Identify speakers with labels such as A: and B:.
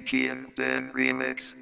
A: DJ Gian Ben Remix.